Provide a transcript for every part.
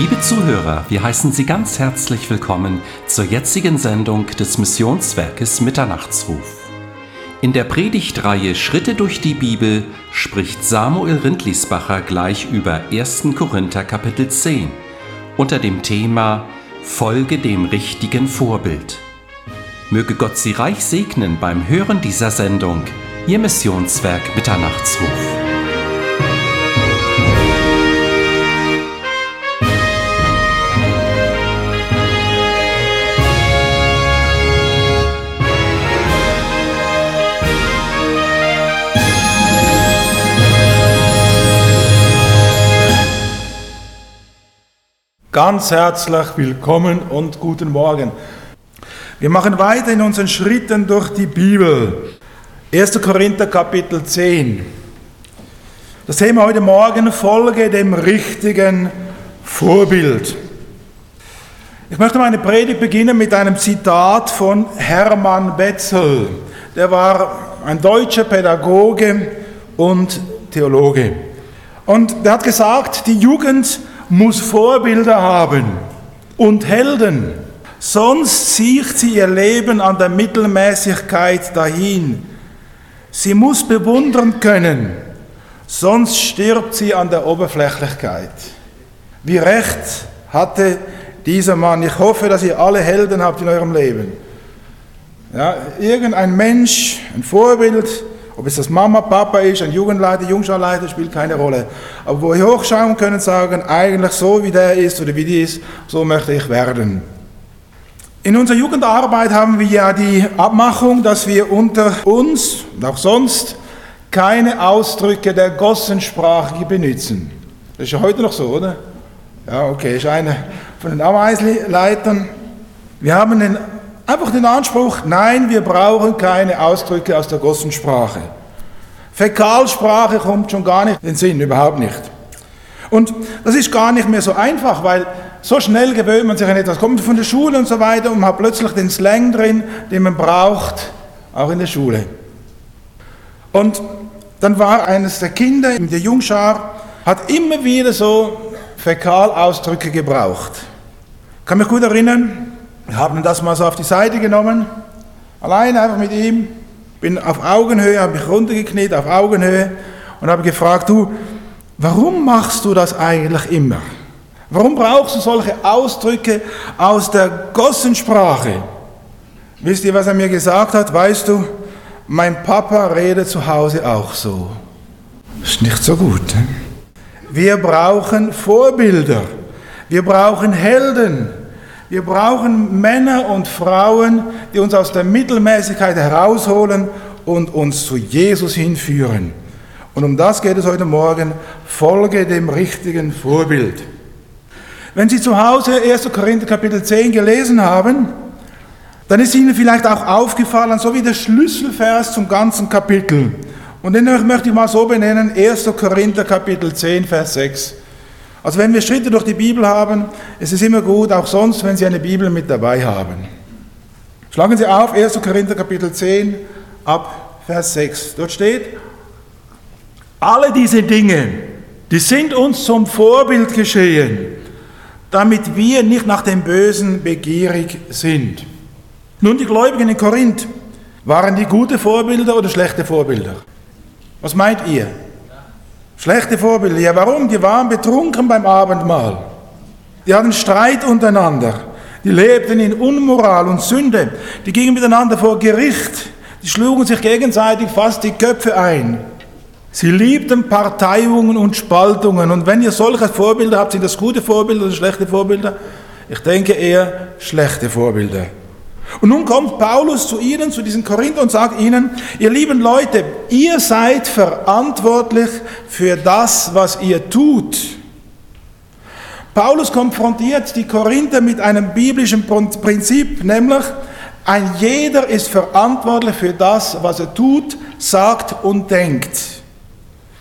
Liebe Zuhörer, wir heißen Sie ganz herzlich willkommen zur jetzigen Sendung des Missionswerkes Mitternachtsruf. In der Predigtreihe Schritte durch die Bibel spricht Samuel Rindlisbacher gleich über 1. Korinther Kapitel 10 unter dem Thema Folge dem richtigen Vorbild. Möge Gott Sie reich segnen beim Hören dieser Sendung, Ihr Missionswerk Mitternachtsruf. Ganz herzlich willkommen und guten Morgen. Wir machen weiter in unseren Schritten durch die Bibel. 1. Korinther Kapitel 10. Das Thema heute Morgen, folge dem richtigen Vorbild. Ich möchte meine Predigt beginnen mit einem Zitat von Hermann Wetzel. Der war ein deutscher Pädagoge und Theologe. Und der hat gesagt, die Jugend muss Vorbilder haben und Helden, sonst sieht sie ihr Leben an der Mittelmäßigkeit dahin. Sie muss bewundern können, sonst stirbt sie an der Oberflächlichkeit. Wie recht hatte dieser Mann. Ich hoffe, dass ihr alle Helden habt in eurem Leben. Ja, irgendein Mensch, ein Vorbild, ob es das Mama, Papa ist, ein Jugendleiter, Jungscharleiter, spielt keine Rolle. Aber wo wir hochschauen können, sagen, eigentlich so wie der ist oder wie die ist, so möchte ich werden. In unserer Jugendarbeit haben wir ja die Abmachung, dass wir unter uns und auch sonst keine Ausdrücke der Gossensprache benutzen. Das ist ja heute noch so, oder? Ja, okay, ist einer von den Ameisenleitern. Wir haben den Einfach den Anspruch, nein, wir brauchen keine Ausdrücke aus der Gossensprache. Fäkalsprache kommt schon gar nicht in den Sinn, überhaupt nicht. Und das ist gar nicht mehr so einfach, weil so schnell gewöhnt man sich an etwas, kommt von der Schule und so weiter und hat plötzlich den Slang drin, den man braucht, auch in der Schule. Und dann war eines der Kinder in der Jungschar, hat immer wieder so Fäkalausdrücke gebraucht. Kann mich gut erinnern, wir haben das mal so auf die Seite genommen, allein einfach mit ihm, bin auf Augenhöhe, habe mich runtergekniet auf Augenhöhe und habe gefragt, du, warum machst du das eigentlich immer? Warum brauchst du solche Ausdrücke aus der Gossensprache? Wisst ihr, was er mir gesagt hat? Weißt du, mein Papa redet zu Hause auch so. Ist nicht so gut. Wir brauchen Vorbilder. Wir brauchen Helden. Wir brauchen Männer und Frauen, die uns aus der Mittelmäßigkeit herausholen und uns zu Jesus hinführen. Und um das geht es heute Morgen. Folge dem richtigen Vorbild. Wenn Sie zu Hause 1. Korinther Kapitel 10 gelesen haben, dann ist Ihnen vielleicht auch aufgefallen, so wie der Schlüsselvers zum ganzen Kapitel. Und den möchte ich mal so benennen, 1. Korinther Kapitel 10, Vers 6. Also wenn wir Schritte durch die Bibel haben, ist es immer gut, auch sonst, wenn Sie eine Bibel mit dabei haben. Schlagen Sie auf 1. Korinther Kapitel 10 ab Vers 6. Dort steht, alle diese Dinge, die sind uns zum Vorbild geschehen, damit wir nicht nach dem Bösen begierig sind. Nun, die Gläubigen in Korinth, waren die gute Vorbilder oder schlechte Vorbilder? Was meint ihr? Schlechte Vorbilder. Ja, warum? Die waren betrunken beim Abendmahl. Die hatten Streit untereinander. Die lebten in Unmoral und Sünde. Die gingen miteinander vor Gericht. Die schlugen sich gegenseitig fast die Köpfe ein. Sie liebten Parteiungen und Spaltungen. Und wenn ihr solche Vorbilder habt, sind das gute Vorbilder oder schlechte Vorbilder? Ich denke eher schlechte Vorbilder. Und nun kommt Paulus zu ihnen, zu diesen Korinther und sagt ihnen, ihr lieben Leute, ihr seid verantwortlich für das, was ihr tut. Paulus konfrontiert die Korinther mit einem biblischen Prinzip, nämlich ein jeder ist verantwortlich für das, was er tut, sagt und denkt.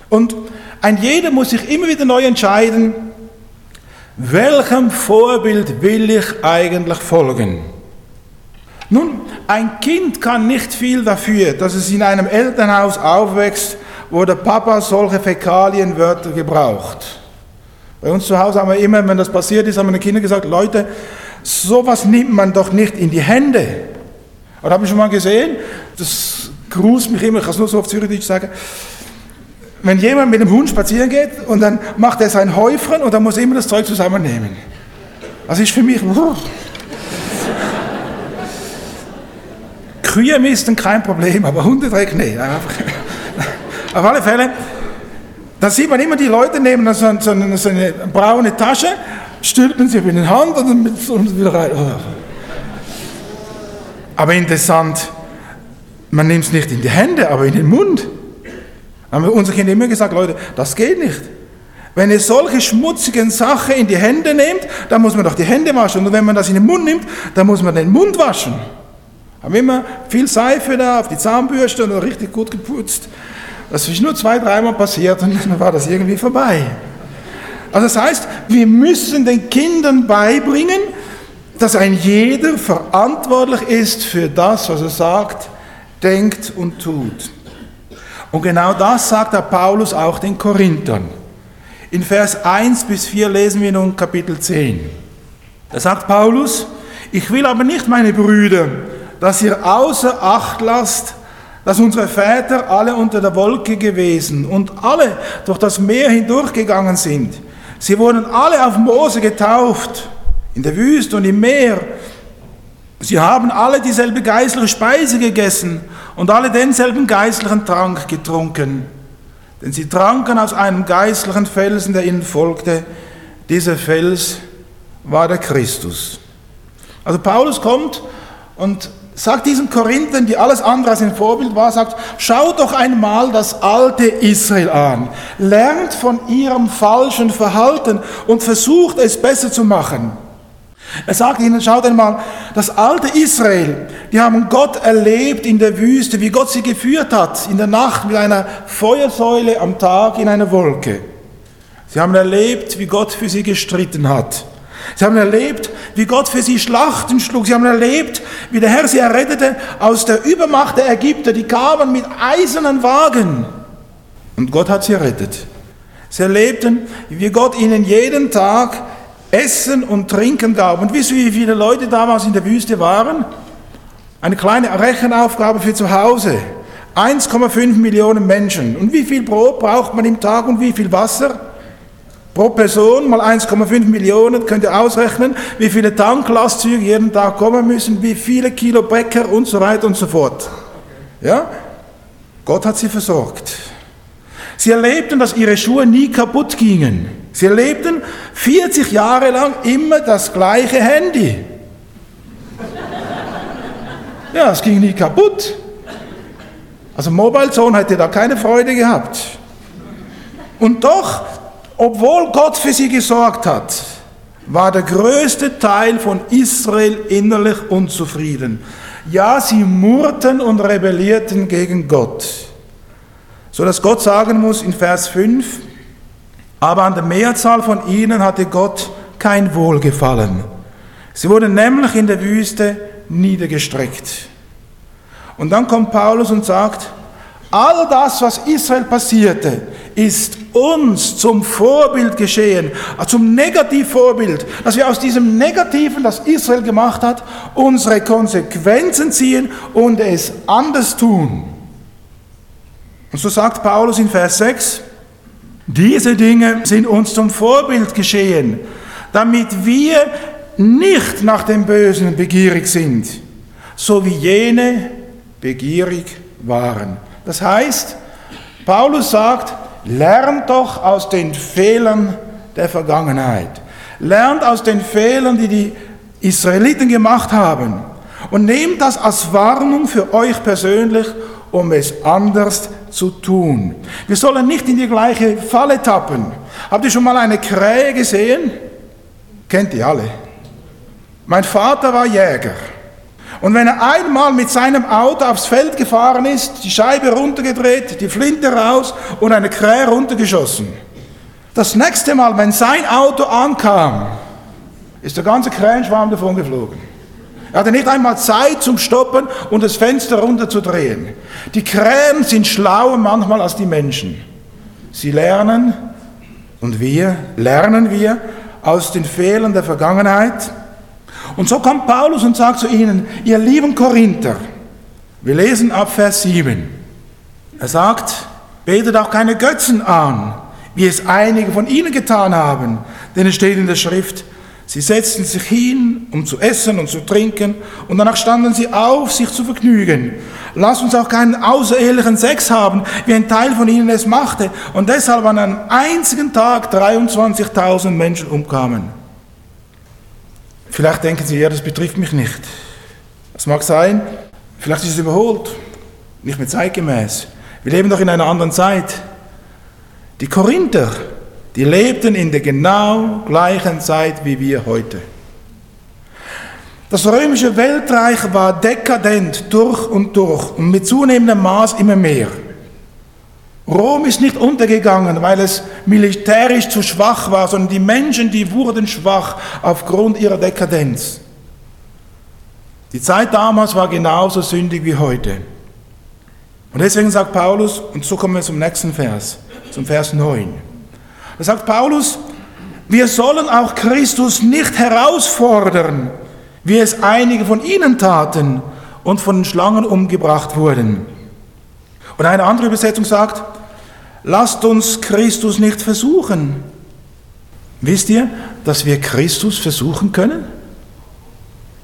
Und ein jeder muss sich immer wieder neu entscheiden, welchem Vorbild will ich eigentlich folgen. Nun, ein Kind kann nicht viel dafür, dass es in einem Elternhaus aufwächst, wo der Papa solche Fäkalienwörter gebraucht. Bei uns zu Hause haben wir immer, wenn das passiert ist, haben meine Kinder gesagt, Leute, sowas nimmt man doch nicht in die Hände. Und habe ich schon mal gesehen, das grußt mich immer, ich kann es nur so auf Zürichdeutsch sagen, wenn jemand mit dem Hund spazieren geht und dann macht er sein Häufchen und dann muss er immer das Zeug zusammennehmen. Das ist für mich... Kühe misten kein Problem, aber Hundedreck nicht. Auf alle Fälle, da sieht man immer, die Leute nehmen so, so, eine, so eine braune Tasche, stülpen sie in die Hand und dann wieder rein. Oh. Aber interessant, man nimmt es nicht in die Hände, aber in den Mund. Haben wir unsere Kinder immer gesagt, Leute, das geht nicht. Wenn ihr solche schmutzigen Sachen in die Hände nehmt, dann muss man doch die Hände waschen. Und wenn man das in den Mund nimmt, dann muss man den Mund waschen. Haben immer viel Seife da auf die Zahnbürste und richtig gut geputzt. Das ist nur zwei, dreimal passiert und dann war das irgendwie vorbei. Also das heißt, wir müssen den Kindern beibringen, dass ein jeder verantwortlich ist für das, was er sagt, denkt und tut. Und genau das sagt der Paulus auch den Korinthern. In Vers 1 bis 4 lesen wir nun Kapitel 10. Da sagt Paulus, ich will aber nicht, meine Brüder, dass ihr außer Acht lasst, dass unsere Väter alle unter der Wolke gewesen und alle durch das Meer hindurchgegangen sind. Sie wurden alle auf Mose getauft, in der Wüste und im Meer. Sie haben alle dieselbe geistliche Speise gegessen und alle denselben geistlichen Trank getrunken. Denn sie tranken aus einem geistlichen Felsen, der ihnen folgte. Dieser Fels war der Christus. Also Paulus kommt und sagt diesen Korinthern, die alles andere als ein Vorbild war, sagt, schaut doch einmal das alte Israel an, lernt von ihrem falschen Verhalten und versucht es besser zu machen. Er sagt ihnen, schaut einmal, das alte Israel, die haben Gott erlebt in der Wüste, wie Gott sie geführt hat, in der Nacht mit einer Feuersäule, am Tag in einer Wolke. Sie haben erlebt, wie Gott für sie gestritten hat. Sie haben erlebt, wie Gott für sie Schlachten schlug. Sie haben erlebt, wie der Herr sie errettete aus der Übermacht der Ägypter. Die kamen mit eisernen Wagen. Und Gott hat sie errettet. Sie erlebten, wie Gott ihnen jeden Tag Essen und Trinken gab. Und wisst ihr, wie viele Leute damals in der Wüste waren? Eine kleine Rechenaufgabe für zu Hause. 1,5 Millionen Menschen. Und wie viel Brot braucht man im Tag und wie viel Wasser? Pro Person mal 1,5 Millionen, könnt ihr ausrechnen, wie viele Tanklastzüge jeden Tag kommen müssen, wie viele Kilo Bäcker und so weiter und so fort. Ja? Gott hat sie versorgt. Sie erlebten, dass ihre Schuhe nie kaputt gingen. Sie erlebten 40 Jahre lang immer das gleiche Handy. Ja, es ging nie kaputt. Also Mobile Zone hätte da keine Freude gehabt. Und doch, obwohl Gott für sie gesorgt hat, war der größte Teil von Israel innerlich unzufrieden. Ja, sie murrten und rebellierten gegen Gott. So dass Gott sagen muss in Vers 5, aber an der Mehrzahl von ihnen hatte Gott kein Wohlgefallen. Sie wurden nämlich in der Wüste niedergestreckt. Und dann kommt Paulus und sagt, all das, was Israel passierte, ist uns zum Vorbild geschehen, zum Negativvorbild, dass wir aus diesem Negativen, das Israel gemacht hat, unsere Konsequenzen ziehen und es anders tun. Und so sagt Paulus in Vers 6, diese Dinge sind uns zum Vorbild geschehen, damit wir nicht nach dem Bösen begierig sind, so wie jene begierig waren. Das heißt, Paulus sagt, lernt doch aus den Fehlern der Vergangenheit. Lernt aus den Fehlern, die die Israeliten gemacht haben. Und nehmt das als Warnung für euch persönlich um es anders zu tun. Wir sollen nicht in die gleiche Falle tappen. Habt ihr schon mal eine Krähe gesehen? Kennt ihr alle. Mein Vater war Jäger. Und wenn er einmal mit seinem Auto aufs Feld gefahren ist, die Scheibe runtergedreht, die Flinte raus und eine Krähe runtergeschossen. Das nächste Mal, wenn sein Auto ankam, ist der ganze Krähenschwarm davon geflogen. Er hatte nicht einmal Zeit zum Stoppen und das Fenster runterzudrehen. Die Krähen sind schlauer manchmal als die Menschen. Sie lernen Und wir lernen wir aus den Fehlern der Vergangenheit. Und so kommt Paulus und sagt zu ihnen, ihr lieben Korinther, wir lesen ab Vers 7. Er sagt, betet auch keine Götzen an, wie es einige von ihnen getan haben, denn es steht in der Schrift, Sie setzten sich hin, um zu essen und zu trinken, und danach standen sie auf, sich zu vergnügen. Lass uns auch keinen außerehelichen Sex haben, wie ein Teil von ihnen es machte, und deshalb an einem einzigen Tag 23.000 Menschen umkamen. Vielleicht denken Sie, ja, das betrifft mich nicht. Das mag sein, vielleicht ist es überholt, nicht mehr zeitgemäß. Wir leben doch in einer anderen Zeit. Die Korinther, die lebten in der genau gleichen Zeit wie wir heute. Das römische Weltreich war dekadent durch und durch und mit zunehmendem Maß immer mehr. Rom ist nicht untergegangen, weil es militärisch zu schwach war, sondern die Menschen, die wurden schwach aufgrund ihrer Dekadenz. Die Zeit damals war genauso sündig wie heute. Und deswegen sagt Paulus, und so kommen wir zum nächsten Vers, zum Vers 9. Da sagt Paulus, wir sollen auch Christus nicht herausfordern, wie es einige von ihnen taten und von Schlangen umgebracht wurden. Und eine andere Übersetzung sagt, lasst uns Christus nicht versuchen. Wisst ihr, dass wir Christus versuchen können?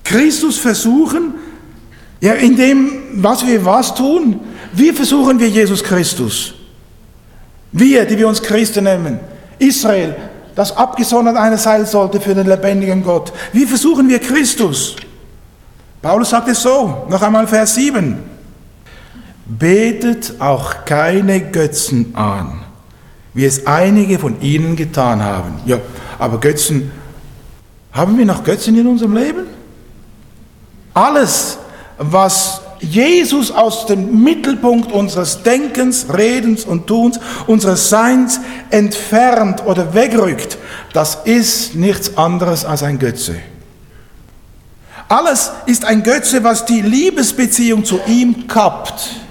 Christus versuchen, ja, in dem, was wir was tun. Wie versuchen wir Jesus Christus? Wir, die wir uns Christen nennen. Israel, das abgesondert eine sein sollte für den lebendigen Gott. Wie versuchen wir Christus? Paulus sagt es so, noch einmal Vers 7. Betet auch keine Götzen an, wie es einige von ihnen getan haben. Ja, aber Götzen, haben wir noch Götzen in unserem Leben? Alles, was Jesus aus dem Mittelpunkt unseres Denkens, Redens und Tuns, unseres Seins entfernt oder wegrückt, das ist nichts anderes als ein Götze. Alles ist ein Götze, was die Liebesbeziehung zu ihm kappt.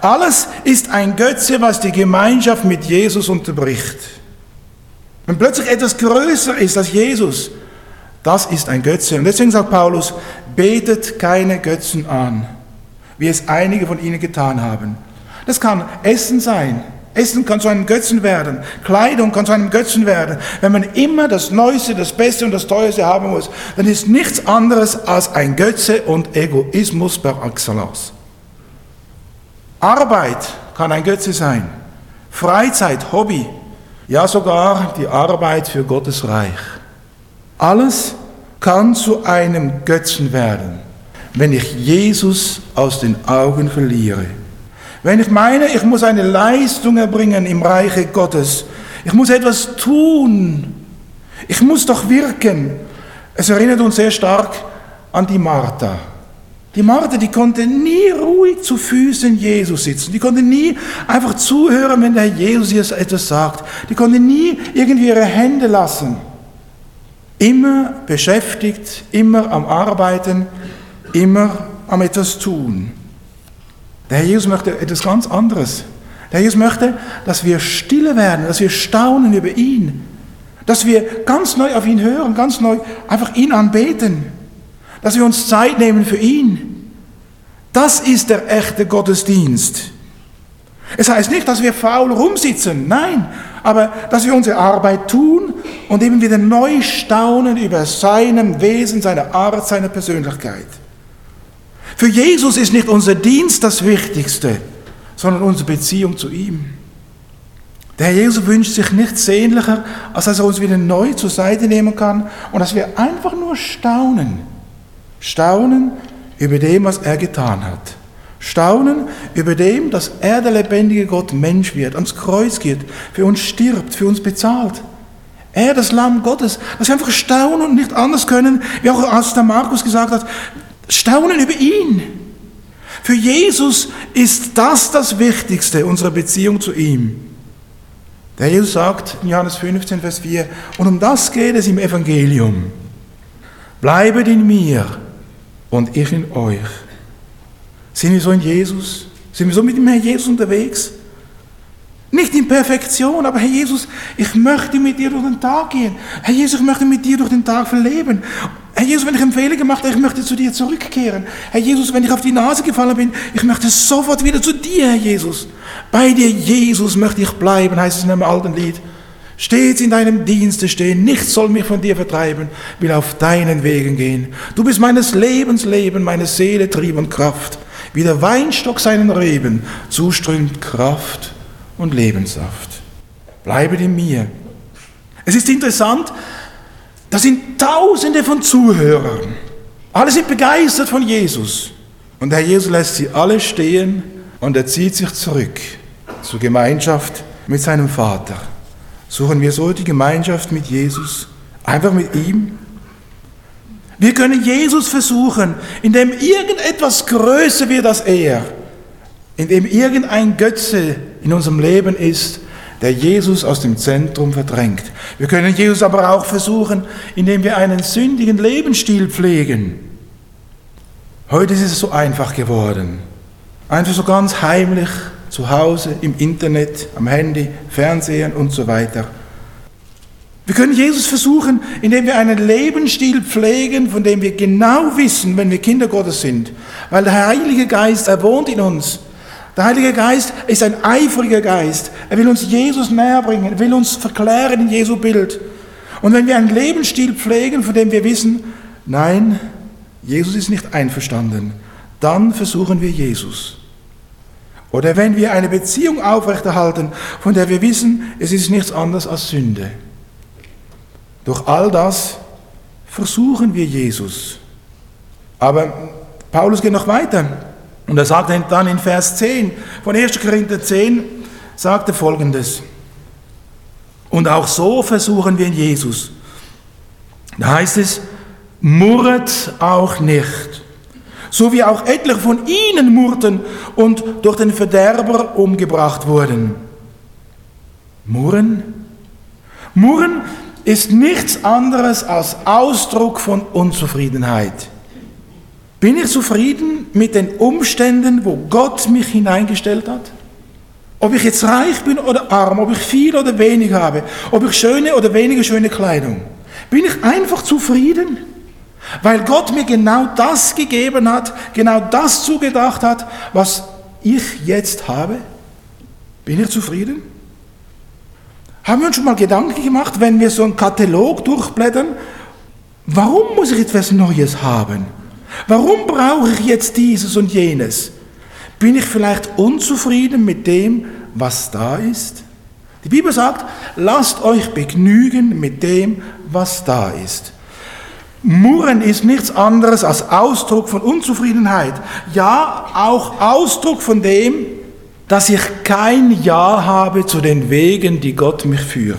Alles ist ein Götze, was die Gemeinschaft mit Jesus unterbricht. Wenn plötzlich etwas größer ist als Jesus, das ist ein Götze. Und deswegen sagt Paulus, betet keine Götzen an wie es einige von ihnen getan haben. Das kann Essen sein. Essen kann zu einem Götzen werden. Kleidung kann zu einem Götzen werden. Wenn man immer das Neueste, das Beste und das Teuerste haben muss, dann ist nichts anderes als ein Götze und Egoismus per excellence. Arbeit kann ein Götze sein. Freizeit, Hobby. Ja, sogar die Arbeit für Gottes Reich. Alles kann zu einem Götzen werden wenn ich Jesus aus den Augen verliere. Wenn ich meine, ich muss eine Leistung erbringen im Reiche Gottes. Ich muss etwas tun. Ich muss doch wirken. Es erinnert uns sehr stark an die Martha. Die Martha, die konnte nie ruhig zu Füßen Jesus sitzen. Die konnte nie einfach zuhören, wenn der Jesus ihr etwas sagt. Die konnte nie irgendwie ihre Hände lassen. Immer beschäftigt, immer am Arbeiten, immer am etwas tun. Der Herr Jesus möchte etwas ganz anderes. Der Herr Jesus möchte, dass wir stille werden, dass wir staunen über ihn, dass wir ganz neu auf ihn hören, ganz neu einfach ihn anbeten, dass wir uns Zeit nehmen für ihn. Das ist der echte Gottesdienst. Es heißt nicht, dass wir faul rumsitzen, nein, aber dass wir unsere Arbeit tun und eben wieder neu staunen über seinem Wesen, seine Art, seine Persönlichkeit. Für Jesus ist nicht unser Dienst das Wichtigste, sondern unsere Beziehung zu ihm. Der Herr Jesus wünscht sich nichts sehnlicher, als dass er uns wieder neu zur Seite nehmen kann und dass wir einfach nur staunen. Staunen über dem, was er getan hat. Staunen über dem, dass er, der lebendige Gott, Mensch wird, ans Kreuz geht, für uns stirbt, für uns bezahlt. Er, das Lamm Gottes, dass wir einfach staunen und nicht anders können, wie auch als der Markus gesagt hat, Staunen über ihn. Für Jesus ist das das Wichtigste, unsere Beziehung zu ihm. Der Jesus sagt in Johannes 15, Vers 4, und um das geht es im Evangelium. Bleibet in mir und ich in euch. Sind wir so in Jesus? Sind wir so mit dem Herrn Jesus unterwegs? Nicht in Perfektion, aber Herr Jesus, ich möchte mit dir durch den Tag gehen. Herr Jesus, ich möchte mit dir durch den Tag verleben. Herr Jesus, wenn ich einen Fehler gemacht habe, ich möchte zu dir zurückkehren. Herr Jesus, wenn ich auf die Nase gefallen bin, ich möchte sofort wieder zu dir, Herr Jesus. Bei dir, Jesus, möchte ich bleiben, heißt es in einem alten Lied. Stets in deinem Dienste stehen, nichts soll mich von dir vertreiben, will auf deinen Wegen gehen. Du bist meines Lebens Leben, meine Seele, Trieb und Kraft. Wie der Weinstock seinen Reben zuströmt Kraft und Lebenssaft. Bleibet in mir. Es ist interessant, da sind Tausende von Zuhörern. Alle sind begeistert von Jesus. Und der Jesus lässt sie alle stehen und er zieht sich zurück zur Gemeinschaft mit seinem Vater. Suchen wir so die Gemeinschaft mit Jesus, einfach mit ihm? Wir können Jesus versuchen, indem irgendetwas größer wird als er, indem irgendein Götze in unserem Leben ist, der Jesus aus dem Zentrum verdrängt. Wir können Jesus aber auch versuchen, indem wir einen sündigen Lebensstil pflegen. Heute ist es so einfach geworden. Einfach so ganz heimlich zu Hause, im Internet, am Handy, Fernsehen und so weiter. Wir können Jesus versuchen, indem wir einen Lebensstil pflegen, von dem wir genau wissen, wenn wir Kinder Gottes sind. Weil der Heilige Geist, er wohnt in uns. Der Heilige Geist ist ein eifriger Geist. Er will uns Jesus näher bringen, er will uns verklären in Jesu Bild. Und wenn wir einen Lebensstil pflegen, von dem wir wissen, nein, Jesus ist nicht einverstanden, dann versuchen wir Jesus. Oder wenn wir eine Beziehung aufrechterhalten, von der wir wissen, es ist nichts anderes als Sünde. Durch all das versuchen wir Jesus. Aber Paulus geht noch weiter. Und er sagt dann in Vers 10 von 1. Korinther 10, sagt er folgendes. Und auch so versuchen wir in Jesus. Da heißt es, murret auch nicht, so wie auch etliche von ihnen murrten und durch den Verderber umgebracht wurden. Murren? Murren ist nichts anderes als Ausdruck von Unzufriedenheit. Bin ich zufrieden mit den Umständen, wo Gott mich hineingestellt hat? Ob ich jetzt reich bin oder arm, ob ich viel oder wenig habe, ob ich schöne oder weniger schöne Kleidung. Bin ich einfach zufrieden? Weil Gott mir genau das gegeben hat, genau das zugedacht hat, was ich jetzt habe? Bin ich zufrieden? Haben wir uns schon mal Gedanken gemacht, wenn wir so einen Katalog durchblättern, warum muss ich etwas Neues haben? Warum brauche ich jetzt dieses und jenes? Bin ich vielleicht unzufrieden mit dem, was da ist? Die Bibel sagt, lasst euch begnügen mit dem, was da ist. Murren ist nichts anderes als Ausdruck von Unzufriedenheit. Ja, auch Ausdruck von dem, dass ich kein Ja habe zu den Wegen, die Gott mich führt.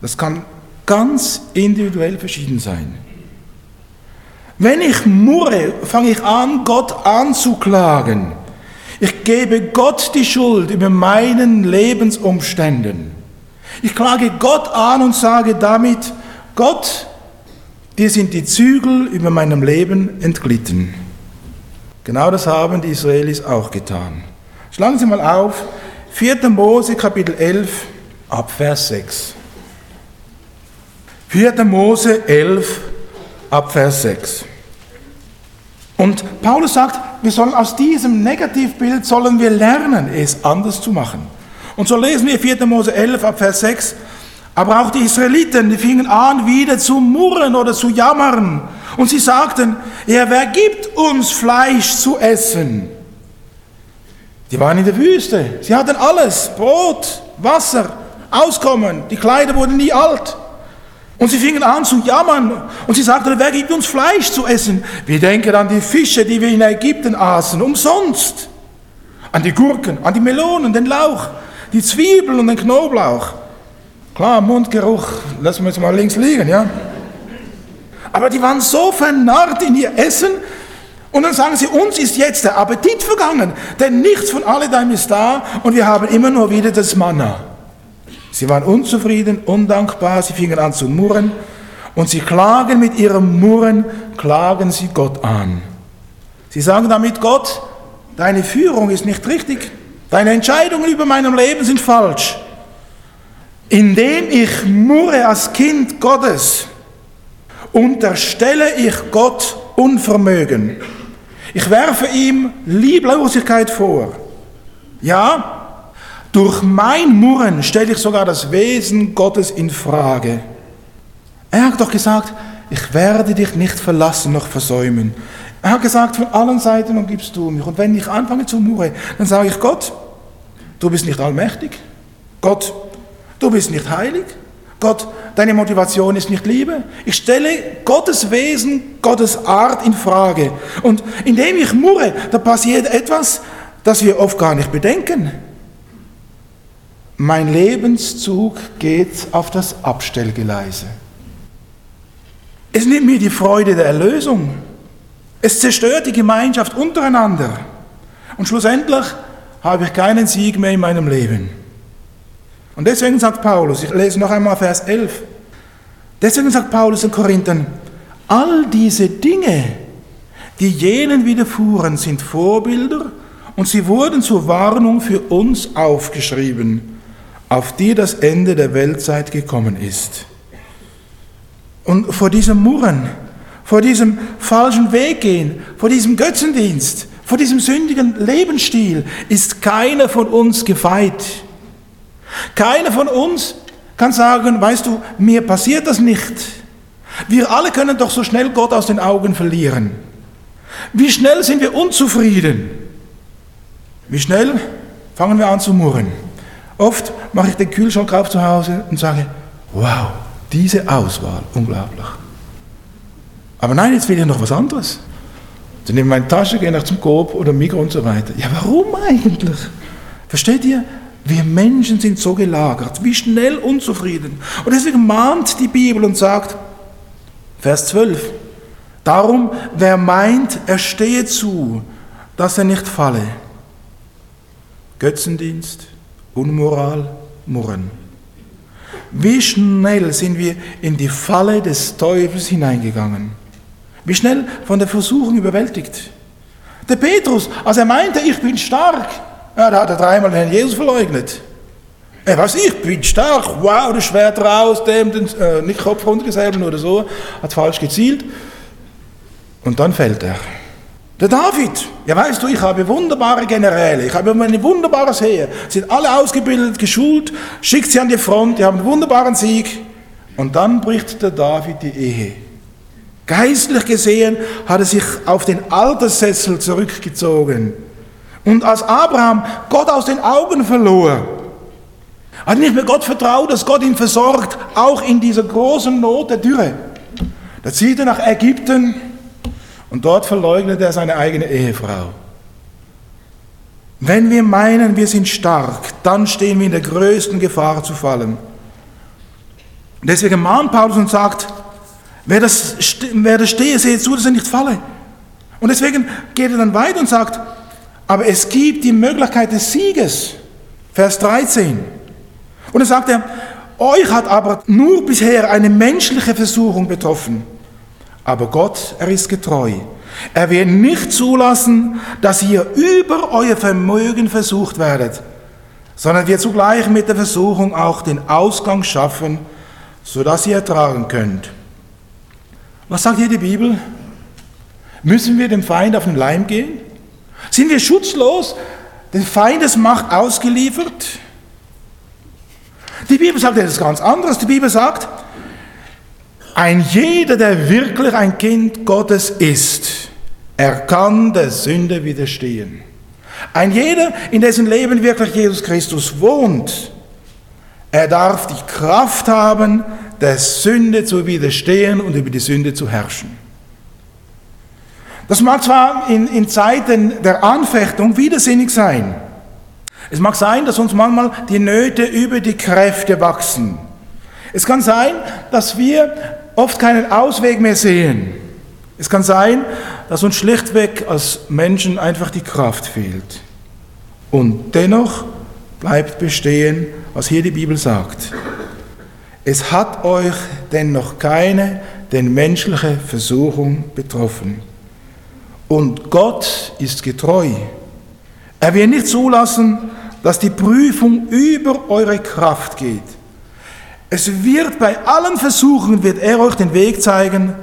Das kann ganz individuell verschieden sein. Wenn ich murre, fange ich an, Gott anzuklagen. Ich gebe Gott die Schuld über meinen Lebensumständen. Ich klage Gott an und sage damit, Gott, dir sind die Zügel über meinem Leben entglitten. Genau das haben die Israelis auch getan. Schlagen Sie mal auf, 4. Mose Kapitel 11 ab Vers 6. 4. Mose 11 ab Vers 6. Und Paulus sagt, wir sollen aus diesem Negativbild sollen wir lernen, es anders zu machen. Und so lesen wir 4. Mose 11 ab Vers 6. Aber auch die Israeliten, die fingen an, wieder zu murren oder zu jammern. Und sie sagten, ja, wer gibt uns Fleisch zu essen? Die waren in der Wüste. Sie hatten alles. Brot, Wasser, Auskommen. Die Kleider wurden nie alt. Und sie fingen an zu jammern und sie sagten, wer gibt uns Fleisch zu essen? Wir denken an die Fische, die wir in Ägypten aßen, umsonst. An die Gurken, an die Melonen, den Lauch, die Zwiebeln und den Knoblauch. Klar, Mundgeruch, lassen wir jetzt mal links liegen, ja. Aber die waren so vernarrt in ihr Essen und dann sagen sie, uns ist jetzt der Appetit vergangen, denn nichts von alledem ist da und wir haben immer nur wieder das Manna. Sie waren unzufrieden, undankbar, sie fingen an zu murren und sie klagen mit ihrem Murren, klagen sie Gott an. Sie sagen damit, Gott, deine Führung ist nicht richtig, Deine Entscheidungen über meinem Leben sind falsch. Indem ich murre als Kind Gottes, unterstelle ich Gott Unvermögen. Ich werfe ihm Lieblosigkeit vor. Ja, durch mein Murren stelle ich sogar das Wesen Gottes in Frage. Er hat doch gesagt, ich werde dich nicht verlassen noch versäumen. Er hat gesagt, von allen Seiten umgibst du mich. Und wenn ich anfange zu murren, dann sage ich, Gott, du bist nicht allmächtig. Gott, du bist nicht heilig. Gott, deine Motivation ist nicht Liebe. Ich stelle Gottes Wesen, Gottes Art in Frage. Und indem ich murre, da passiert etwas, das wir oft gar nicht bedenken. Mein Lebenszug geht auf das Abstellgeleise. Es nimmt mir die Freude der Erlösung. Es zerstört die Gemeinschaft untereinander. Und schlussendlich habe ich keinen Sieg mehr in meinem Leben. Und deswegen sagt Paulus, ich lese noch einmal Vers 11, deswegen sagt Paulus in Korinthern, all diese Dinge, die jenen widerfuhren, sind Vorbilder und sie wurden zur Warnung für uns aufgeschrieben, auf die das Ende der Weltzeit gekommen ist. Und vor diesem Murren, vor diesem falschen Weggehen, vor diesem Götzendienst, vor diesem sündigen Lebensstil ist keiner von uns gefeit. Keiner von uns kann sagen, weißt du, mir passiert das nicht. Wir alle können doch so schnell Gott aus den Augen verlieren. Wie schnell sind wir unzufrieden? Wie schnell fangen wir an zu murren? Oft mache ich den Kühlschrank auf zu Hause und sage, wow, diese Auswahl, unglaublich. Aber nein, jetzt will ich noch was anderes. Dann nehme ich meine Tasche, gehe nach zum Coop oder Mikro und so weiter. Ja, warum eigentlich? Versteht ihr? Wir Menschen sind so gelagert, wie schnell unzufrieden. Und deswegen mahnt die Bibel und sagt, Vers 12, darum, wer meint, er stehe zu, dass er nicht falle. Götzendienst, Unmoral, Murren. Wie schnell sind wir in die Falle des Teufels hineingegangen? Wie schnell von der Versuchung überwältigt? Der Petrus, als er meinte, ich bin stark, ja, da hat er dreimal den Herrn Jesus verleugnet. Er weiß, ich bin stark, wow, das Schwert raus, dem den, äh, nicht Kopf runtergesäbelt oder so, hat falsch gezielt. Und dann fällt er. Der David, ja weißt du, ich habe wunderbare Generäle, ich habe ein wunderbares Heer, sind alle ausgebildet, geschult, schickt sie an die Front, die haben einen wunderbaren Sieg. Und dann bricht der David die Ehe. Geistlich gesehen hat er sich auf den Alterssessel zurückgezogen. Und als Abraham Gott aus den Augen verlor, hat nicht mehr Gott vertraut, dass Gott ihn versorgt, auch in dieser großen Not der Dürre. Da zieht er nach Ägypten, und dort verleugnet er seine eigene Ehefrau. Wenn wir meinen, wir sind stark, dann stehen wir in der größten Gefahr zu fallen. Deswegen mahnt Paulus und sagt, wer das, wer das stehe, sehe zu, dass er nicht falle. Und deswegen geht er dann weiter und sagt, aber es gibt die Möglichkeit des Sieges. Vers 13. Und dann sagt er, euch hat aber nur bisher eine menschliche Versuchung betroffen. Aber Gott, er ist getreu. Er wird nicht zulassen, dass ihr über euer Vermögen versucht werdet, sondern wird zugleich mit der Versuchung auch den Ausgang schaffen, sodass ihr ertragen könnt. Was sagt hier die Bibel? Müssen wir dem Feind auf den Leim gehen? Sind wir schutzlos, den Feindesmacht ausgeliefert? Die Bibel sagt etwas ganz anderes. Die Bibel sagt, ein jeder, der wirklich ein Kind Gottes ist, er kann der Sünde widerstehen. Ein jeder, in dessen Leben wirklich Jesus Christus wohnt, er darf die Kraft haben, der Sünde zu widerstehen und über die Sünde zu herrschen. Das mag zwar in, in Zeiten der Anfechtung widersinnig sein. Es mag sein, dass uns manchmal die Nöte über die Kräfte wachsen. Es kann sein, dass wir oft keinen Ausweg mehr sehen. Es kann sein, dass uns schlichtweg als Menschen einfach die Kraft fehlt. Und dennoch bleibt bestehen, was hier die Bibel sagt. Es hat euch denn noch keine denn menschliche Versuchung betroffen. Und Gott ist getreu. Er wird nicht zulassen, dass die Prüfung über eure Kraft geht. Es wird bei allen Versuchen, wird er euch den Weg zeigen,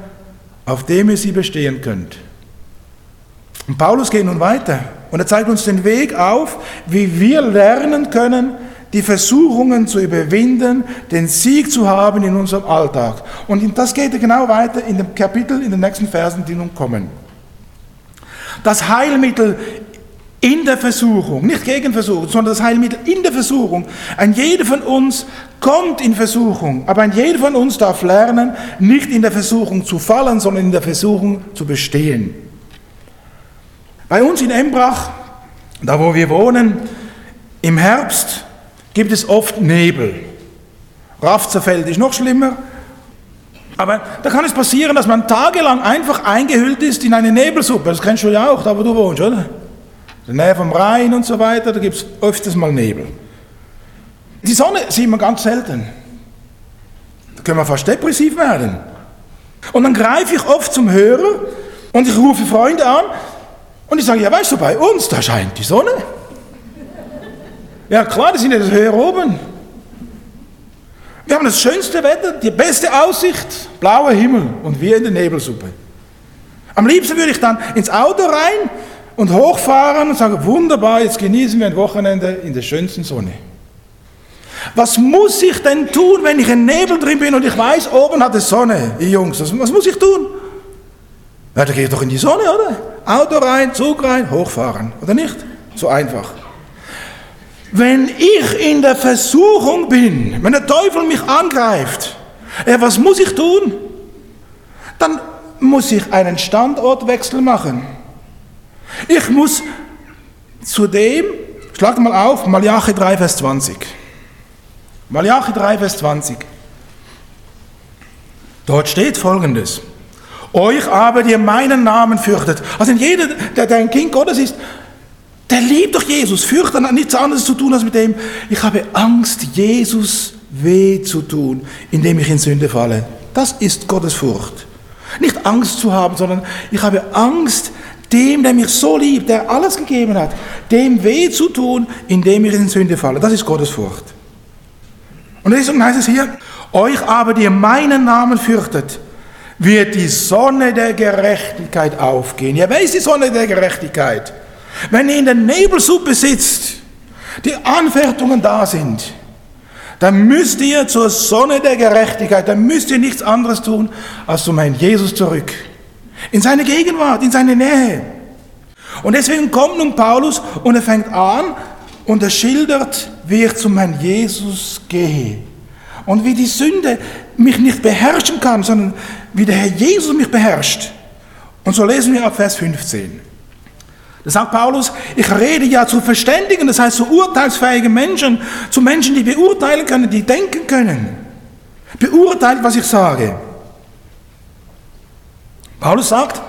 auf dem ihr sie bestehen könnt. Und Paulus geht nun weiter und er zeigt uns den Weg auf, wie wir lernen können, die Versuchungen zu überwinden, den Sieg zu haben in unserem Alltag. Und das geht genau weiter in dem Kapitel, in den nächsten Versen, die nun kommen. Das Heilmittel in der Versuchung, nicht gegen Versuchung, sondern das Heilmittel in der Versuchung. Ein jeder von uns kommt in Versuchung, aber ein jeder von uns darf lernen, nicht in der Versuchung zu fallen, sondern in der Versuchung zu bestehen. Bei uns in Embrach, da wo wir wohnen, im Herbst gibt es oft Nebel. Rafzerfeld ist noch schlimmer. Aber da kann es passieren, dass man tagelang einfach eingehüllt ist in eine Nebelsuppe. Das kennst du ja auch, da wo du wohnst, oder? In der Nähe vom Rhein und so weiter, da gibt es öfters mal Nebel. Die Sonne sieht man ganz selten. Da können wir fast depressiv werden. Und dann greife ich oft zum Hörer und ich rufe Freunde an und ich sage, ja weißt du, bei uns, da scheint die Sonne. Ja klar, die sind ja höher oben. Wir haben das schönste Wetter, die beste Aussicht, blauer Himmel und wir in der Nebelsuppe. Am liebsten würde ich dann ins Auto rein und hochfahren und sagen, wunderbar, jetzt genießen wir ein Wochenende in der schönsten Sonne. Was muss ich denn tun, wenn ich in Nebel drin bin und ich weiß, oben hat es Sonne, ihr Jungs, was muss ich tun? Ja, da gehe ich doch in die Sonne, oder? Auto rein, Zug rein, hochfahren, oder nicht? So einfach. Wenn ich in der Versuchung bin, wenn der Teufel mich angreift, ja, was muss ich tun? Dann muss ich einen Standortwechsel machen. Ich muss zudem, schlag mal auf, Malachi 3, Vers 20. Malachi 3, Vers 20. Dort steht folgendes. Euch aber, die meinen Namen fürchtet. Also jeder, der ein Kind Gottes ist, der liebt doch Jesus, fürchtet an nichts anderes zu tun als mit dem, ich habe Angst, Jesus weh zu tun, indem ich in Sünde falle. Das ist Gottes Furcht. Nicht Angst zu haben, sondern ich habe Angst, dem, der mich so liebt, der alles gegeben hat, dem weh zu tun, indem ich in Sünde falle. Das ist Gottes Furcht. Und deswegen heißt es hier, euch aber, die meinen Namen fürchtet, wird die Sonne der Gerechtigkeit aufgehen. Ja, wer ist die Sonne der Gerechtigkeit? Wenn ihr in der Nebelsuppe sitzt, die Anfertigungen da sind, dann müsst ihr zur Sonne der Gerechtigkeit, dann müsst ihr nichts anderes tun, als zum Herrn Jesus zurück. In seine Gegenwart, in seine Nähe. Und deswegen kommt nun Paulus und er fängt an und er schildert, wie ich zum Herrn Jesus gehe. Und wie die Sünde mich nicht beherrschen kann, sondern wie der Herr Jesus mich beherrscht. Und so lesen wir ab Vers 15. Da sagt Paulus, ich rede ja zu Verständigen, das heißt zu urteilsfähigen Menschen, zu Menschen, die beurteilen können, die denken können. Beurteilt, was ich sage. Paulus sagt,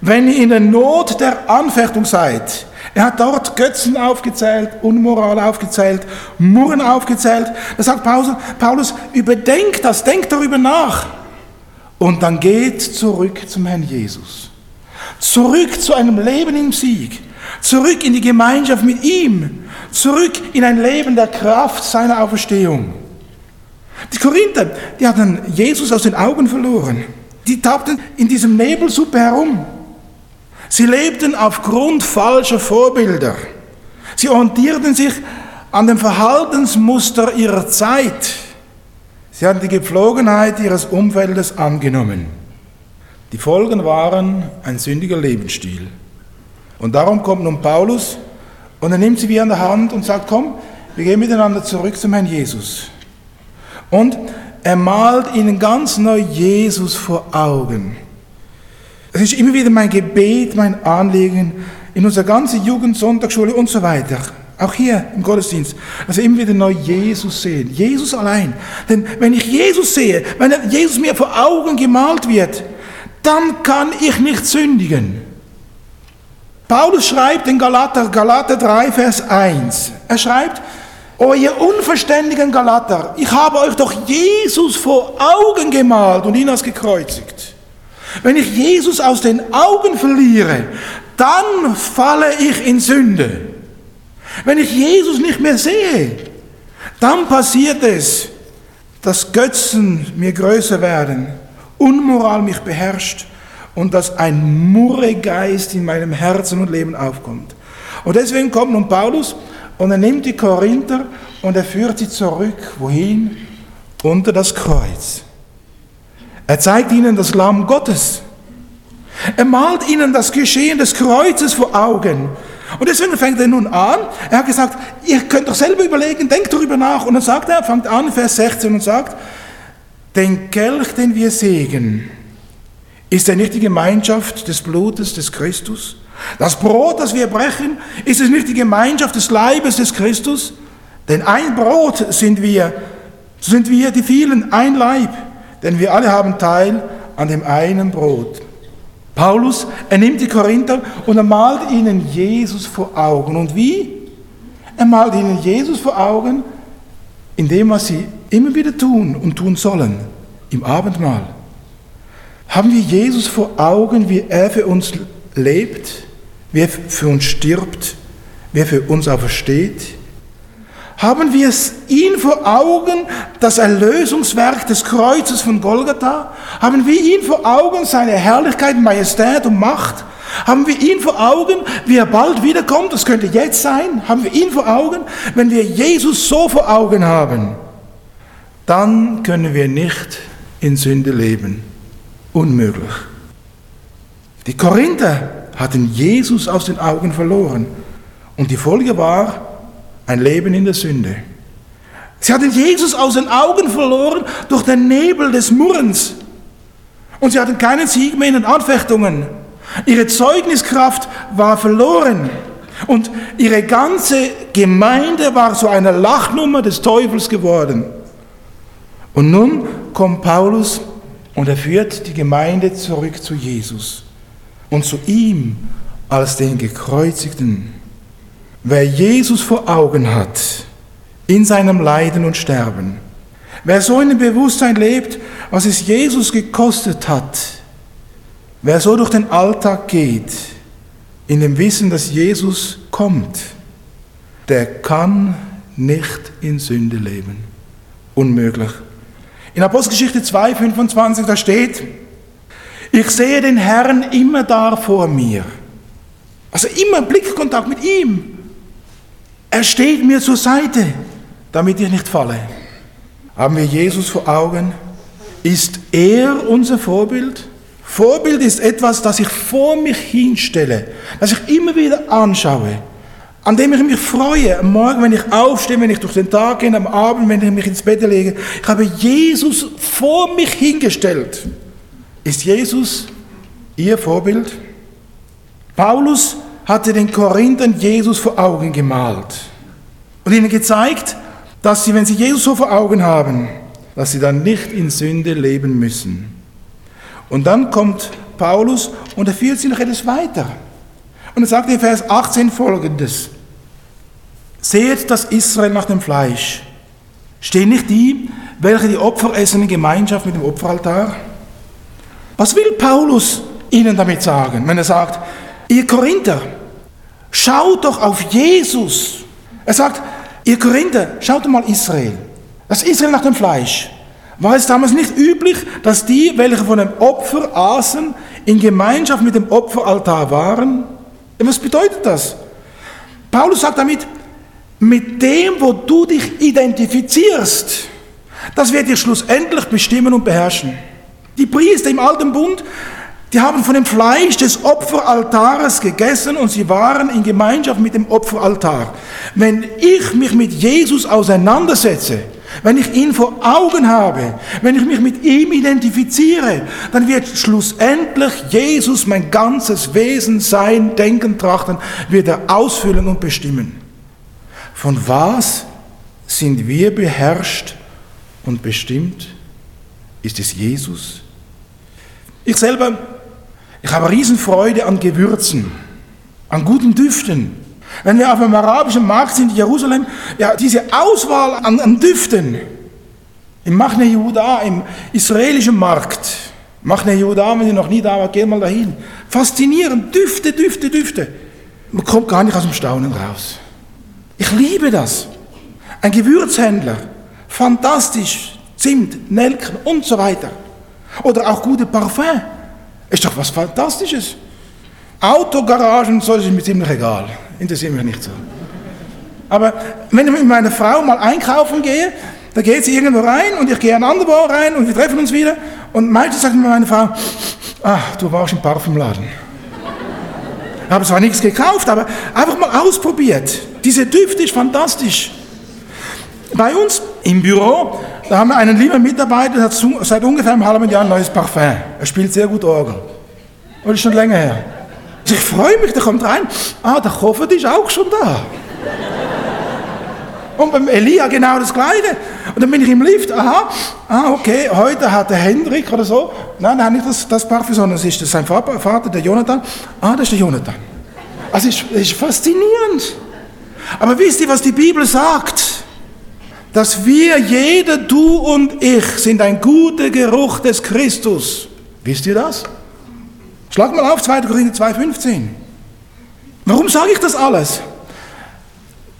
wenn ihr in der Not der Anfechtung seid, er hat dort Götzen aufgezählt, Unmoral aufgezählt, Murren aufgezählt. Da sagt Paulus, Paulus, überdenkt das, denkt darüber nach. Und dann geht zurück zum Herrn Jesus. Zurück zu einem Leben im Sieg. Zurück in die Gemeinschaft mit ihm. Zurück in ein Leben der Kraft seiner Auferstehung. Die Korinther, die hatten Jesus aus den Augen verloren. Die tappten in diesem Nebelsuppe herum. Sie lebten aufgrund falscher Vorbilder. Sie orientierten sich an dem Verhaltensmuster ihrer Zeit. Sie hatten die Gepflogenheit ihres Umfeldes angenommen. Die Folgen waren ein sündiger Lebensstil. Und darum kommt nun Paulus und er nimmt sie wie an der Hand und sagt, komm, wir gehen miteinander zurück zum Herrn Jesus. Und er malt ihnen ganz neu Jesus vor Augen. Es ist immer wieder mein Gebet, mein Anliegen in unserer ganzen Jugend, Sonntagsschule und so weiter. Auch hier im Gottesdienst, dass wir immer wieder neu Jesus sehen. Jesus allein. Denn wenn ich Jesus sehe, wenn Jesus mir vor Augen gemalt wird, dann kann ich nicht sündigen. Paulus schreibt in Galater, Galater 3, Vers 1, er schreibt, O ihr unverständigen Galater, ich habe euch doch Jesus vor Augen gemalt und ihn als gekreuzigt. Wenn ich Jesus aus den Augen verliere, dann falle ich in Sünde. Wenn ich Jesus nicht mehr sehe, dann passiert es, dass Götzen mir größer werden, Unmoral mich beherrscht und dass ein Murregeist in meinem Herzen und Leben aufkommt. Und deswegen kommt nun Paulus und er nimmt die Korinther und er führt sie zurück. Wohin? Unter das Kreuz. Er zeigt ihnen das Lamm Gottes. Er malt ihnen das Geschehen des Kreuzes vor Augen. Und deswegen fängt er nun an. Er hat gesagt, ihr könnt doch selber überlegen, denkt darüber nach. Und dann sagt er, fängt an, Vers 16 und sagt, den Kelch, den wir sägen, ist er nicht die Gemeinschaft des Blutes des Christus? Das Brot, das wir brechen, ist es nicht die Gemeinschaft des Leibes des Christus? Denn ein Brot sind wir, sind wir die vielen, ein Leib, denn wir alle haben Teil an dem einen Brot. Paulus, er nimmt die Korinther und er malt ihnen Jesus vor Augen. Und wie? Er malt ihnen Jesus vor Augen, in dem, was sie immer wieder tun und tun sollen, im Abendmahl. Haben wir Jesus vor Augen, wie er für uns lebt, wie er für uns stirbt, wie er für uns aufersteht? Haben wir es ihn vor Augen, das Erlösungswerk des Kreuzes von Golgatha? Haben wir ihn vor Augen, seine Herrlichkeit, Majestät und Macht? Haben wir ihn vor Augen, wie er bald wiederkommt? Das könnte jetzt sein. Haben wir ihn vor Augen? Wenn wir Jesus so vor Augen haben, dann können wir nicht in Sünde leben. Unmöglich. Die Korinther hatten Jesus aus den Augen verloren. Und die Folge war ein Leben in der Sünde. Sie hatten Jesus aus den Augen verloren durch den Nebel des Murrens. Und sie hatten keinen Sieg mehr in den Anfechtungen. Ihre Zeugniskraft war verloren. Und ihre ganze Gemeinde war so eine Lachnummer des Teufels geworden. Und nun kommt Paulus und er führt die Gemeinde zurück zu Jesus und zu ihm als den gekreuzigten. Wer Jesus vor Augen hat in seinem Leiden und Sterben, wer so in dem Bewusstsein lebt, was es Jesus gekostet hat, wer so durch den Alltag geht, in dem Wissen, dass Jesus kommt, der kann nicht in Sünde leben. Unmöglich. In Apostelgeschichte 2, 25, da steht, ich sehe den Herrn immer da vor mir. Also immer Blickkontakt mit ihm. Er steht mir zur Seite, damit ich nicht falle. Haben wir Jesus vor Augen? Ist er unser Vorbild? Vorbild ist etwas, das ich vor mich hinstelle, das ich immer wieder anschaue an dem ich mich freue, am Morgen, wenn ich aufstehe, wenn ich durch den Tag gehe, am Abend, wenn ich mich ins Bett lege. Ich habe Jesus vor mich hingestellt. Ist Jesus Ihr Vorbild? Paulus hatte den Korinthern Jesus vor Augen gemalt und ihnen gezeigt, dass sie, wenn sie Jesus so vor Augen haben, dass sie dann nicht in Sünde leben müssen. Und dann kommt Paulus und er führt sie noch etwas weiter. Und er sagt in Vers 18 folgendes. Seht das Israel nach dem Fleisch. Stehen nicht die, welche die Opfer essen in Gemeinschaft mit dem Opferaltar? Was will Paulus ihnen damit sagen, wenn er sagt, ihr Korinther, schaut doch auf Jesus. Er sagt, ihr Korinther, schaut mal Israel. Das Israel nach dem Fleisch. War es damals nicht üblich, dass die, welche von dem Opfer aßen, in Gemeinschaft mit dem Opferaltar waren? Was bedeutet das? Paulus sagt damit, mit dem, wo du dich identifizierst, das wird dich schlussendlich bestimmen und beherrschen. Die Priester im Alten Bund, die haben von dem Fleisch des Opferaltares gegessen und sie waren in Gemeinschaft mit dem Opferaltar. Wenn ich mich mit Jesus auseinandersetze, wenn ich ihn vor Augen habe, wenn ich mich mit ihm identifiziere, dann wird schlussendlich Jesus mein ganzes Wesen, Sein, Denken, Trachten, wird er ausfüllen und bestimmen. Von was sind wir beherrscht und bestimmt? Ist es Jesus? Ich selber, ich habe Riesenfreude an Gewürzen, an guten Düften, wenn wir auf dem arabischen Markt sind in Jerusalem, ja, diese Auswahl an, an Düften, im Machne Yehuda, im israelischen Markt, Machne Yehuda, wenn ihr noch nie da wart, geht mal dahin. Faszinierend, Düfte, Düfte, Düfte. Man kommt gar nicht aus dem Staunen raus. Ich liebe das. Ein Gewürzhändler, fantastisch, Zimt, Nelken und so weiter. Oder auch gute Parfum. Ist doch was Fantastisches. Autogaragen so ist mir ziemlich egal. Interessiert mich nicht so. Aber wenn ich mit meiner Frau mal einkaufen gehe, da geht sie irgendwo rein und ich gehe an anderwo rein und wir treffen uns wieder. Und meistens sagt mir meine Frau, ach, du warst im Parfumladen. Ich habe zwar nichts gekauft, aber einfach mal ausprobiert. Diese Düfte ist fantastisch. Bei uns im Büro, da haben wir einen lieben Mitarbeiter, der hat seit ungefähr einem halben Jahr ein neues Parfum. Er spielt sehr gut Orgel. Und ist schon länger her. Ich freue mich, der kommt rein. Ah, der Koffer ist auch schon da. Und beim Elia genau das Gleiche. Und dann bin ich im Lift, aha, ah, okay, heute hat der Hendrik oder so, nein, nein, nicht das, das Parfüm, sondern es ist sein Vater, der Jonathan. Ah, das ist der Jonathan. Also es ist, ist faszinierend. Aber wisst ihr, was die Bibel sagt? Dass wir, jeder, du und ich, sind ein guter Geruch des Christus. Wisst ihr das? Schlag mal auf 2. Korinther 2,15. Warum sage ich das alles?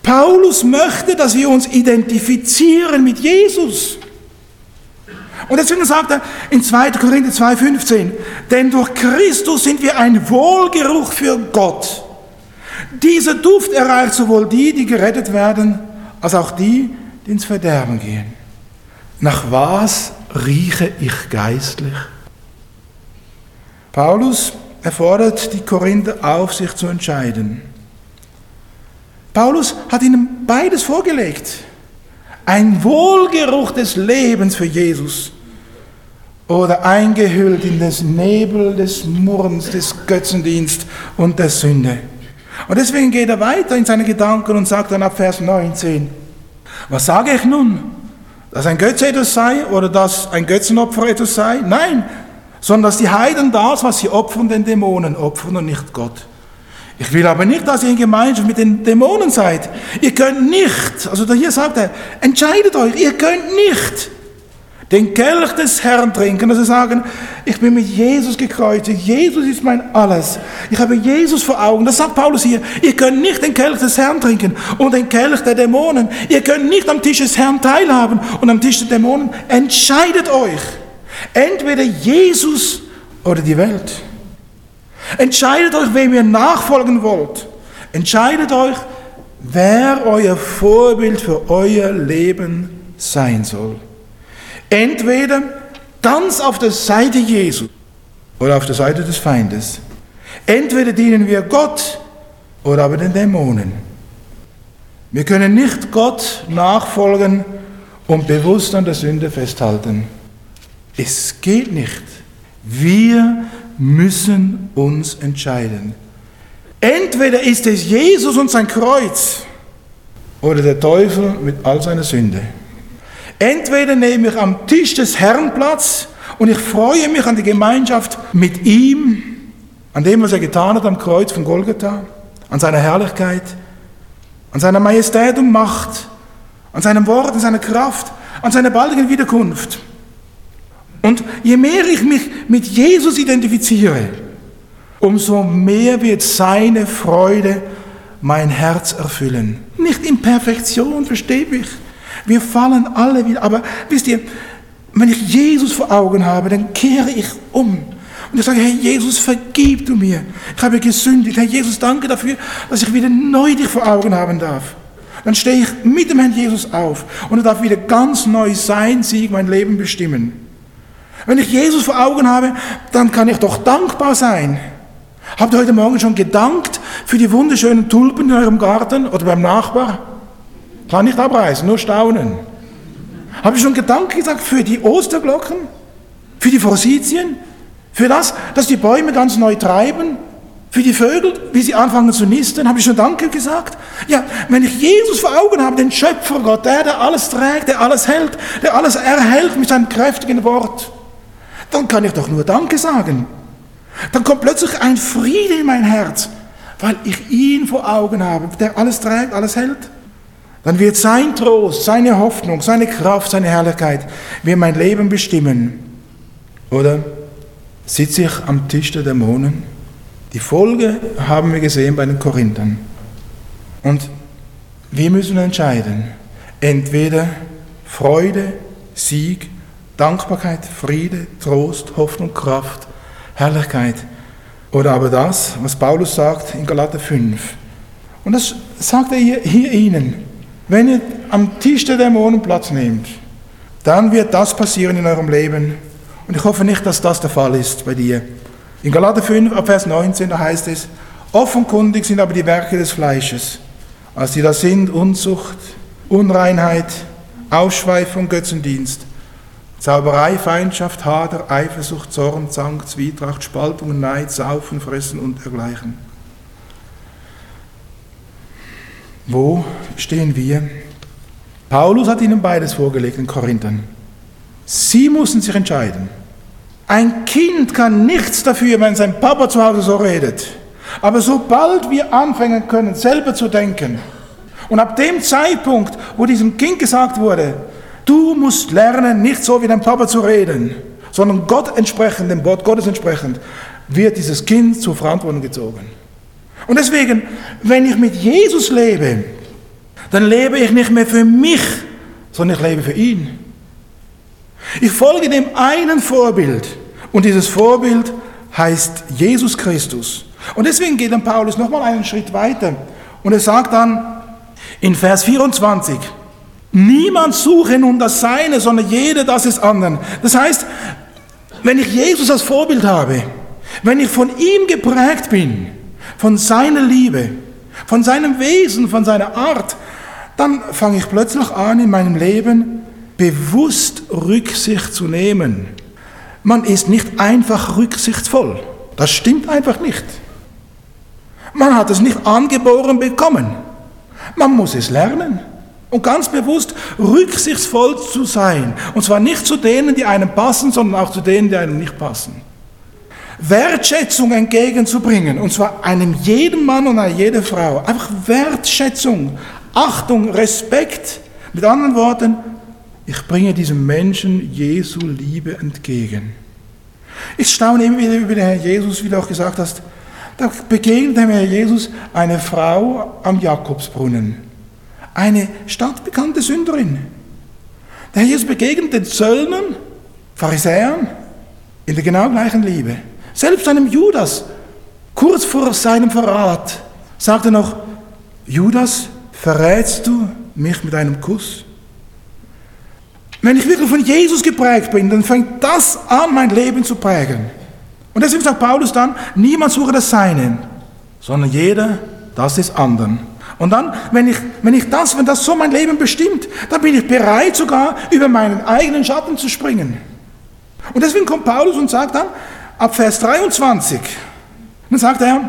Paulus möchte, dass wir uns identifizieren mit Jesus. Und deswegen sagt er in 2. Korinther 2,15, denn durch Christus sind wir ein Wohlgeruch für Gott. Dieser Duft erreicht sowohl die, die gerettet werden, als auch die, die ins Verderben gehen. Nach was rieche ich geistlich? Paulus erfordert die Korinther auf, sich zu entscheiden. Paulus hat ihnen beides vorgelegt. Ein Wohlgeruch des Lebens für Jesus oder eingehüllt in das Nebel des Murrens, des Götzendienst und der Sünde. Und deswegen geht er weiter in seine Gedanken und sagt dann ab Vers 19, was sage ich nun? Dass ein Götze etwas sei oder dass ein Götzenopfer etwas sei? Nein, sondern dass die Heiden das, was sie opfern, den Dämonen opfern und nicht Gott. Ich will aber nicht, dass ihr in Gemeinschaft mit den Dämonen seid. Ihr könnt nicht, also hier sagt er, entscheidet euch, ihr könnt nicht den Kelch des Herrn trinken, also sagen, ich bin mit Jesus gekreuzigt, Jesus ist mein Alles. Ich habe Jesus vor Augen. Das sagt Paulus hier. Ihr könnt nicht den Kelch des Herrn trinken und den Kelch der Dämonen. Ihr könnt nicht am Tisch des Herrn teilhaben und am Tisch der Dämonen. Entscheidet euch. Entweder Jesus oder die Welt. Entscheidet euch, wem ihr nachfolgen wollt. Entscheidet euch, wer euer Vorbild für euer Leben sein soll. Entweder ganz auf der Seite Jesu oder auf der Seite des Feindes. Entweder dienen wir Gott oder aber den Dämonen. Wir können nicht Gott nachfolgen und bewusst an der Sünde festhalten. Es geht nicht. Wir müssen uns entscheiden. Entweder ist es Jesus und sein Kreuz oder der Teufel mit all seiner Sünde. Entweder nehme ich am Tisch des Herrn Platz und ich freue mich an die Gemeinschaft mit ihm, an dem, was er getan hat am Kreuz von Golgatha, an seiner Herrlichkeit, an seiner Majestät und Macht, an seinem Wort, an seiner Kraft, an seiner baldigen Wiederkunft. Und je mehr ich mich mit Jesus identifiziere, umso mehr wird seine Freude mein Herz erfüllen. Nicht in Perfektion, versteht mich. Wir fallen alle wieder. Aber wisst ihr, wenn ich Jesus vor Augen habe, dann kehre ich um. Und ich sage, Herr Jesus, vergib du mir. Ich habe gesündigt. Herr Jesus, danke dafür, dass ich wieder neu dich vor Augen haben darf. Dann stehe ich mit dem Herrn Jesus auf und er darf wieder ganz neu sein Sieg mein Leben bestimmen. Wenn ich Jesus vor Augen habe, dann kann ich doch dankbar sein. Habt ihr heute Morgen schon gedankt für die wunderschönen Tulpen in eurem Garten oder beim Nachbar? Kann nicht abreißen, nur staunen. Habe ich schon Gedanken gesagt für die Osterglocken? Für die Forsythien? Für das, dass die Bäume ganz neu treiben? Für die Vögel, wie sie anfangen zu nisten? Habe ich schon Danke gesagt? Ja, wenn ich Jesus vor Augen habe, den Schöpfer Gott, der, der alles trägt, der alles hält, der alles erhält mit seinem kräftigen Wort, dann kann ich doch nur Danke sagen. Dann kommt plötzlich ein Friede in mein Herz, weil ich ihn vor Augen habe, der alles trägt, alles hält. Dann wird sein Trost, seine Hoffnung, seine Kraft, seine Herrlichkeit wird mein Leben bestimmen. Oder sitze ich am Tisch der Dämonen? Die Folge haben wir gesehen bei den Korinthern. Und Wir müssen entscheiden, entweder Freude, Sieg, Dankbarkeit, Friede, Trost, Hoffnung, Kraft, Herrlichkeit oder aber das, was Paulus sagt in Galater 5. Und das sagt er hier, hier Ihnen. Wenn ihr am Tisch der Dämonen Platz nehmt, dann wird das passieren in eurem Leben. Und ich hoffe nicht, dass das der Fall ist bei dir. In Galater 5, Vers 19, da heißt es, offenkundig sind aber die Werke des Fleisches, als die da sind Unzucht, Unreinheit, Ausschweifung, Götzendienst, Zauberei, Feindschaft, Hader, Eifersucht, Zorn, Zank, Zwietracht, Spaltung, Neid, Saufen, Fressen und dergleichen. Wo stehen wir? Paulus hat ihnen beides vorgelegt in Korinthern. Sie mussten sich entscheiden. Ein Kind kann nichts dafür, wenn sein Papa zu Hause so redet. Aber sobald wir anfangen können, selber zu denken, und ab dem Zeitpunkt, wo diesem Kind gesagt wurde, du musst lernen, nicht so wie dein Papa zu reden, sondern Gott entsprechend, dem Wort Gottes entsprechend, wird dieses Kind zur Verantwortung gezogen. Und deswegen, wenn ich mit Jesus lebe, dann lebe ich nicht mehr für mich, sondern ich lebe für ihn. Ich folge dem einen Vorbild und dieses Vorbild heißt Jesus Christus. Und deswegen geht dann Paulus nochmal einen Schritt weiter und er sagt dann in Vers 24, niemand suche nun das Seine, sondern jeder das des anderen. Das heißt, wenn ich Jesus als Vorbild habe, wenn ich von ihm geprägt bin, von seiner Liebe, von seinem Wesen, von seiner Art, dann fange ich plötzlich an, in meinem Leben bewusst Rücksicht zu nehmen. Man ist nicht einfach rücksichtsvoll. Das stimmt einfach nicht. Man hat es nicht angeboren bekommen. Man muss es lernen. Und ganz bewusst rücksichtsvoll zu sein. Und zwar nicht zu denen, die einem passen, sondern auch zu denen, die einem nicht passen. Wertschätzung entgegenzubringen. Und zwar einem jeden Mann und einer jede Frau. Einfach Wertschätzung. Achtung, Respekt. Mit anderen Worten, ich bringe diesem Menschen Jesu Liebe entgegen. Ich staune immer wieder über den Herrn Jesus, wie du auch gesagt hast. Da begegnet dem Herrn Jesus eine Frau am Jakobsbrunnen. Eine stadtbekannte Sünderin. Der Jesus begegnet den Zöllnern, Pharisäern, in der genau gleichen Liebe. Selbst einem Judas, kurz vor seinem Verrat, sagt er noch, Judas, verrätst du mich mit einem Kuss? Wenn ich wirklich von Jesus geprägt bin, dann fängt das an, mein Leben zu prägen. Und deswegen sagt Paulus dann, niemand suche das Seine, sondern jeder das des anderen. Und dann, wenn ich, wenn ich das, wenn das so mein Leben bestimmt, dann bin ich bereit sogar über meinen eigenen Schatten zu springen. Und deswegen kommt Paulus und sagt dann, ab Vers 23, dann sagt er,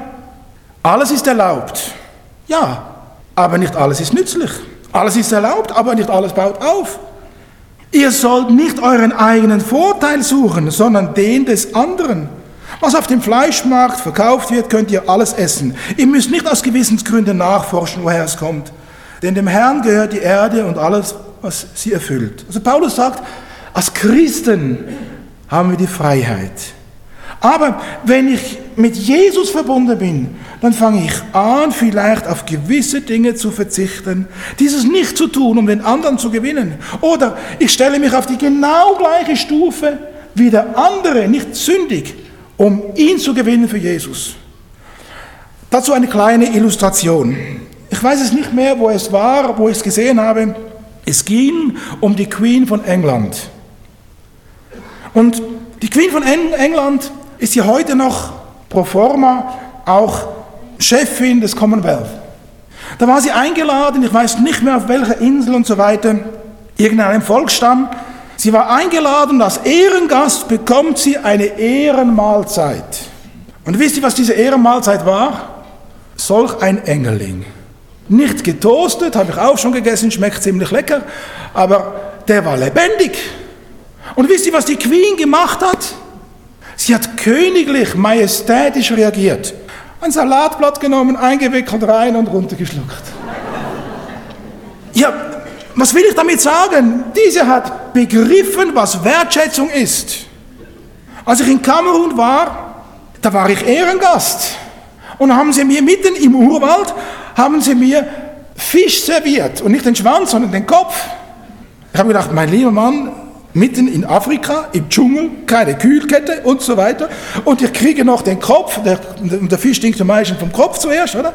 alles ist erlaubt. Ja, aber nicht alles ist nützlich. Alles ist erlaubt, aber nicht alles baut auf. Ihr sollt nicht euren eigenen Vorteil suchen, sondern den des anderen. Was auf dem Fleischmarkt verkauft wird, könnt ihr alles essen. Ihr müsst nicht aus Gewissensgründen nachforschen, woher es kommt. Denn dem Herrn gehört die Erde und alles, was sie erfüllt. Also Paulus sagt, als Christen haben wir die Freiheit. Aber wenn ich mit Jesus verbunden bin, dann fange ich an, vielleicht auf gewisse Dinge zu verzichten, dieses nicht zu tun, um den anderen zu gewinnen. Oder ich stelle mich auf die genau gleiche Stufe wie der andere, nicht sündig, um ihn zu gewinnen für Jesus. Dazu eine kleine Illustration. Ich weiß es nicht mehr, wo es war, wo ich es gesehen habe. Es ging um die Queen von England. Und die Queen von England ist ja heute noch pro forma auch Chefin des Commonwealth. Da war sie eingeladen, ich weiß nicht mehr auf welcher Insel und so weiter, irgendeinem Volksstamm. Sie war eingeladen als Ehrengast bekommt sie eine Ehrenmahlzeit. Und wisst ihr, was diese Ehrenmahlzeit war? Solch ein Engeling. Nicht getoastet, habe ich auch schon gegessen, schmeckt ziemlich lecker, aber der war lebendig. Und wisst ihr, was die Queen gemacht hat? Sie hat königlich, majestätisch reagiert. Ein Salatblatt genommen, eingewickelt rein und runtergeschluckt. Was will ich damit sagen? Diese hat begriffen, was Wertschätzung ist. Als ich in Kamerun war, da war ich Ehrengast. Und haben sie mir mitten im Urwald, haben sie mir Fisch serviert und nicht den Schwanz, sondern den Kopf. Ich habe gedacht, mein lieber Mann, mitten in Afrika, im Dschungel, keine Kühlkette und so weiter. Und ich kriege noch den Kopf, der, der Fisch stinkt am meisten vom Kopf zuerst, oder?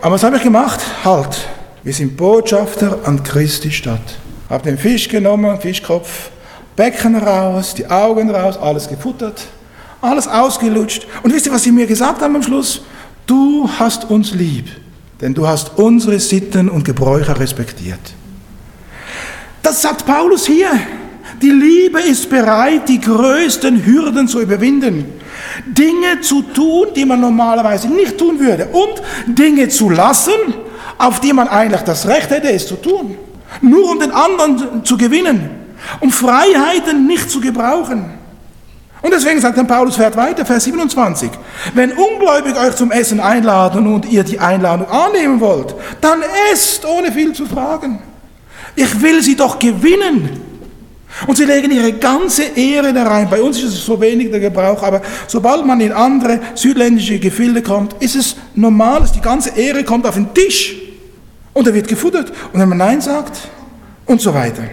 Aber was habe ich gemacht? Halt, wir sind Botschafter an Christi Stadt. Habe den Fisch genommen, Fischkopf, Becken raus, die Augen raus, alles gefuttert, alles ausgelutscht. Und wisst ihr, was sie mir gesagt haben am Schluss? Du hast uns lieb, denn du hast unsere Sitten und Gebräuche respektiert. Das sagt Paulus hier. Die Liebe ist bereit, die größten Hürden zu überwinden. Dinge zu tun, die man normalerweise nicht tun würde. Und Dinge zu lassen, auf die man eigentlich das Recht hätte, es zu tun. Nur um den anderen zu gewinnen. Um Freiheiten nicht zu gebrauchen. Und deswegen sagt dann Paulus, fährt weiter, Vers 27. Wenn Ungläubige euch zum Essen einladen und ihr die Einladung annehmen wollt, dann esst, ohne viel zu fragen. Ich will sie doch gewinnen. Und sie legen ihre ganze Ehre da rein. Bei uns ist es so wenig der Gebrauch, aber sobald man in andere südländische Gefilde kommt, ist es normal, dass die ganze Ehre kommt auf den Tisch. Und er wird gefuttert. Und wenn man Nein sagt und so weiter.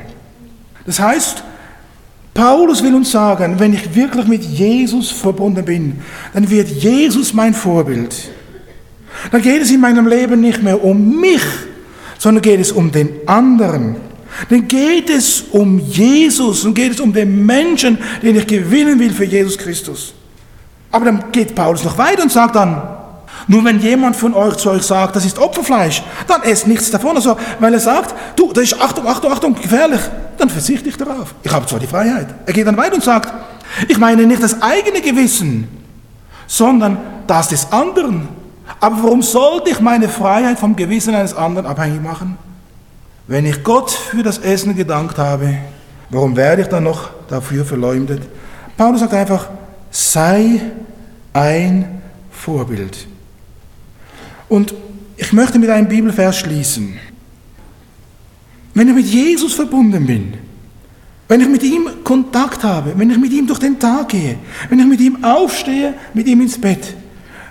Das heißt, Paulus will uns sagen, wenn ich wirklich mit Jesus verbunden bin, dann wird Jesus mein Vorbild. Dann geht es in meinem Leben nicht mehr um mich, sondern geht es um den anderen. Dann geht es um Jesus und geht es um den Menschen, den ich gewinnen will für Jesus Christus. Aber dann geht Paulus noch weiter und sagt dann, nur wenn jemand von euch zu euch sagt, das ist Opferfleisch, dann esst nichts davon. Also, weil er sagt, du, das ist Achtung, Achtung, Achtung, gefährlich, dann verzichte ich darauf. Ich habe zwar die Freiheit. Er geht dann weiter und sagt, ich meine nicht das eigene Gewissen, sondern das des anderen. Aber warum sollte ich meine Freiheit vom Gewissen eines anderen abhängig machen? Wenn ich Gott für das Essen gedankt habe, warum werde ich dann noch dafür verleumdet? Paulus sagt einfach, sei ein Vorbild. Und ich möchte mit einem Bibelvers schließen. Wenn ich mit Jesus verbunden bin, wenn ich mit ihm Kontakt habe, wenn ich mit ihm durch den Tag gehe, wenn ich mit ihm aufstehe, mit ihm ins Bett,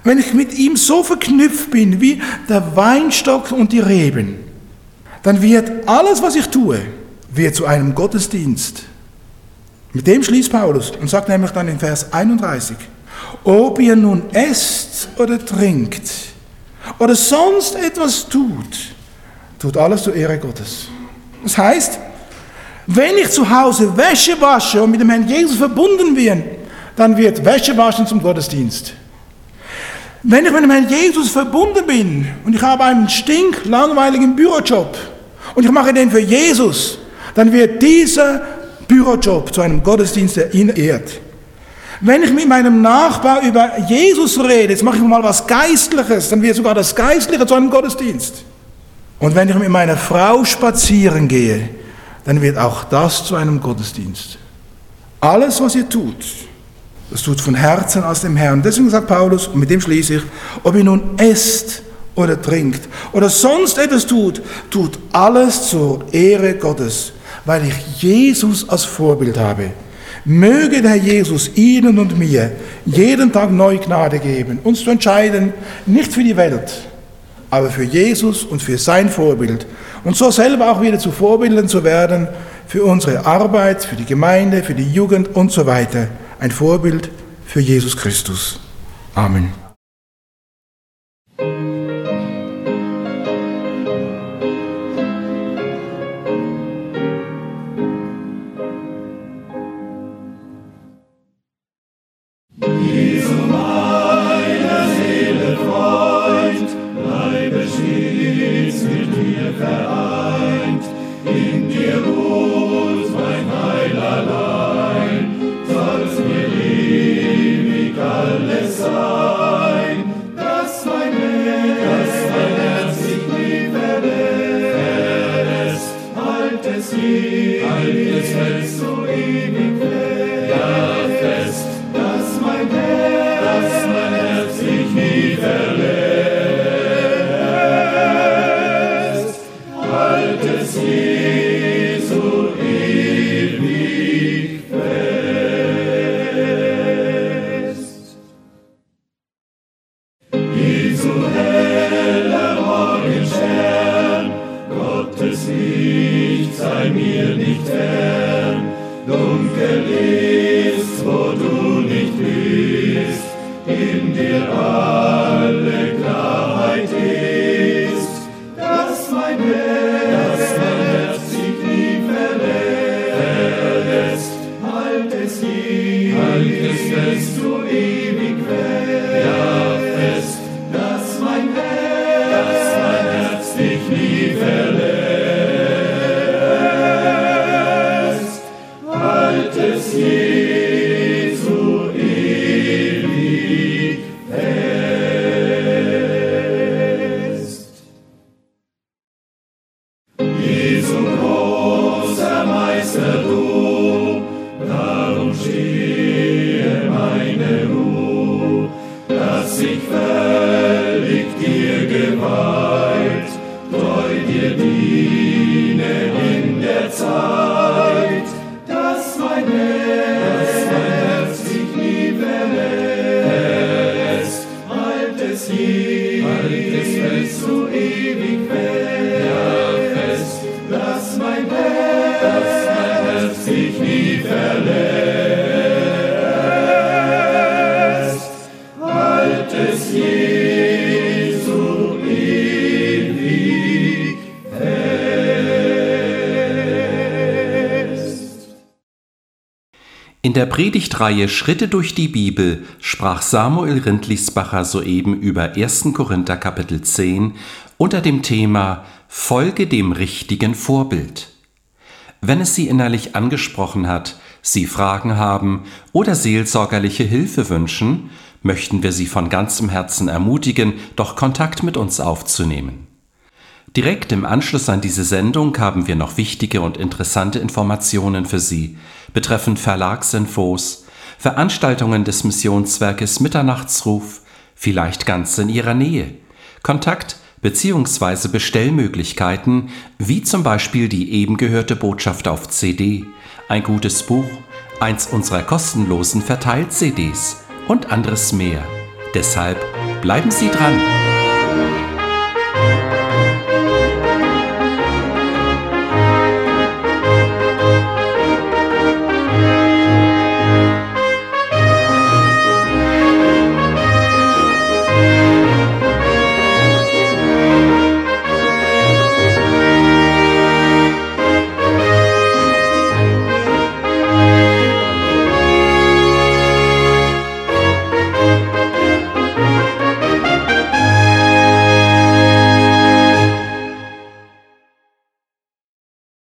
wenn ich mit ihm so verknüpft bin wie der Weinstock und die Reben, dann wird alles, was ich tue, wird zu einem Gottesdienst. Mit dem schließt Paulus und sagt nämlich dann in Vers 31, ob ihr nun esst oder trinkt oder sonst etwas tut, tut alles zur Ehre Gottes. Das heißt, wenn ich zu Hause Wäsche wasche und mit dem Herrn Jesus verbunden bin, dann wird Wäsche waschen zum Gottesdienst. Wenn ich mit dem Herrn Jesus verbunden bin und ich habe einen stinklangweiligen Bürojob und ich mache den für Jesus, dann wird dieser Bürojob zu einem Gottesdienst, ehrt. Wenn ich mit meinem Nachbar über Jesus rede, jetzt mache ich mal was Geistliches, dann wird sogar das Geistliche zu einem Gottesdienst. Und wenn ich mit meiner Frau spazieren gehe, dann wird auch das zu einem Gottesdienst. Alles, was ihr tut, das tut von Herzen aus dem Herrn. Deswegen sagt Paulus, und mit dem schließe ich, ob ihr nun esst oder trinkt oder sonst etwas tut, tut alles zur Ehre Gottes, weil ich Jesus als Vorbild habe. Möge der Herr Jesus Ihnen und mir jeden Tag neu Gnade geben, uns zu entscheiden, nicht für die Welt, aber für Jesus und für sein Vorbild. Und so selber auch wieder zu Vorbildern zu werden für unsere Arbeit, für die Gemeinde, für die Jugend und so weiter ein Vorbild für Jesus Christus. Amen. Der Predigtreihe Schritte durch die Bibel sprach Samuel Rindlisbacher soeben über 1. Korinther Kapitel 10 unter dem Thema Folge dem richtigen Vorbild. Wenn es Sie innerlich angesprochen hat, Sie Fragen haben oder seelsorgerliche Hilfe wünschen, möchten wir Sie von ganzem Herzen ermutigen, doch Kontakt mit uns aufzunehmen. Direkt im Anschluss an diese Sendung haben wir noch wichtige und interessante Informationen für Sie betreffend Verlagsinfos, Veranstaltungen des Missionswerkes Mitternachtsruf, vielleicht ganz in Ihrer Nähe, Kontakt bzw. Bestellmöglichkeiten, wie zum Beispiel die eben gehörte Botschaft auf CD, ein gutes Buch, eins unserer kostenlosen Verteilt-CDs und anderes mehr. Deshalb bleiben Sie dran!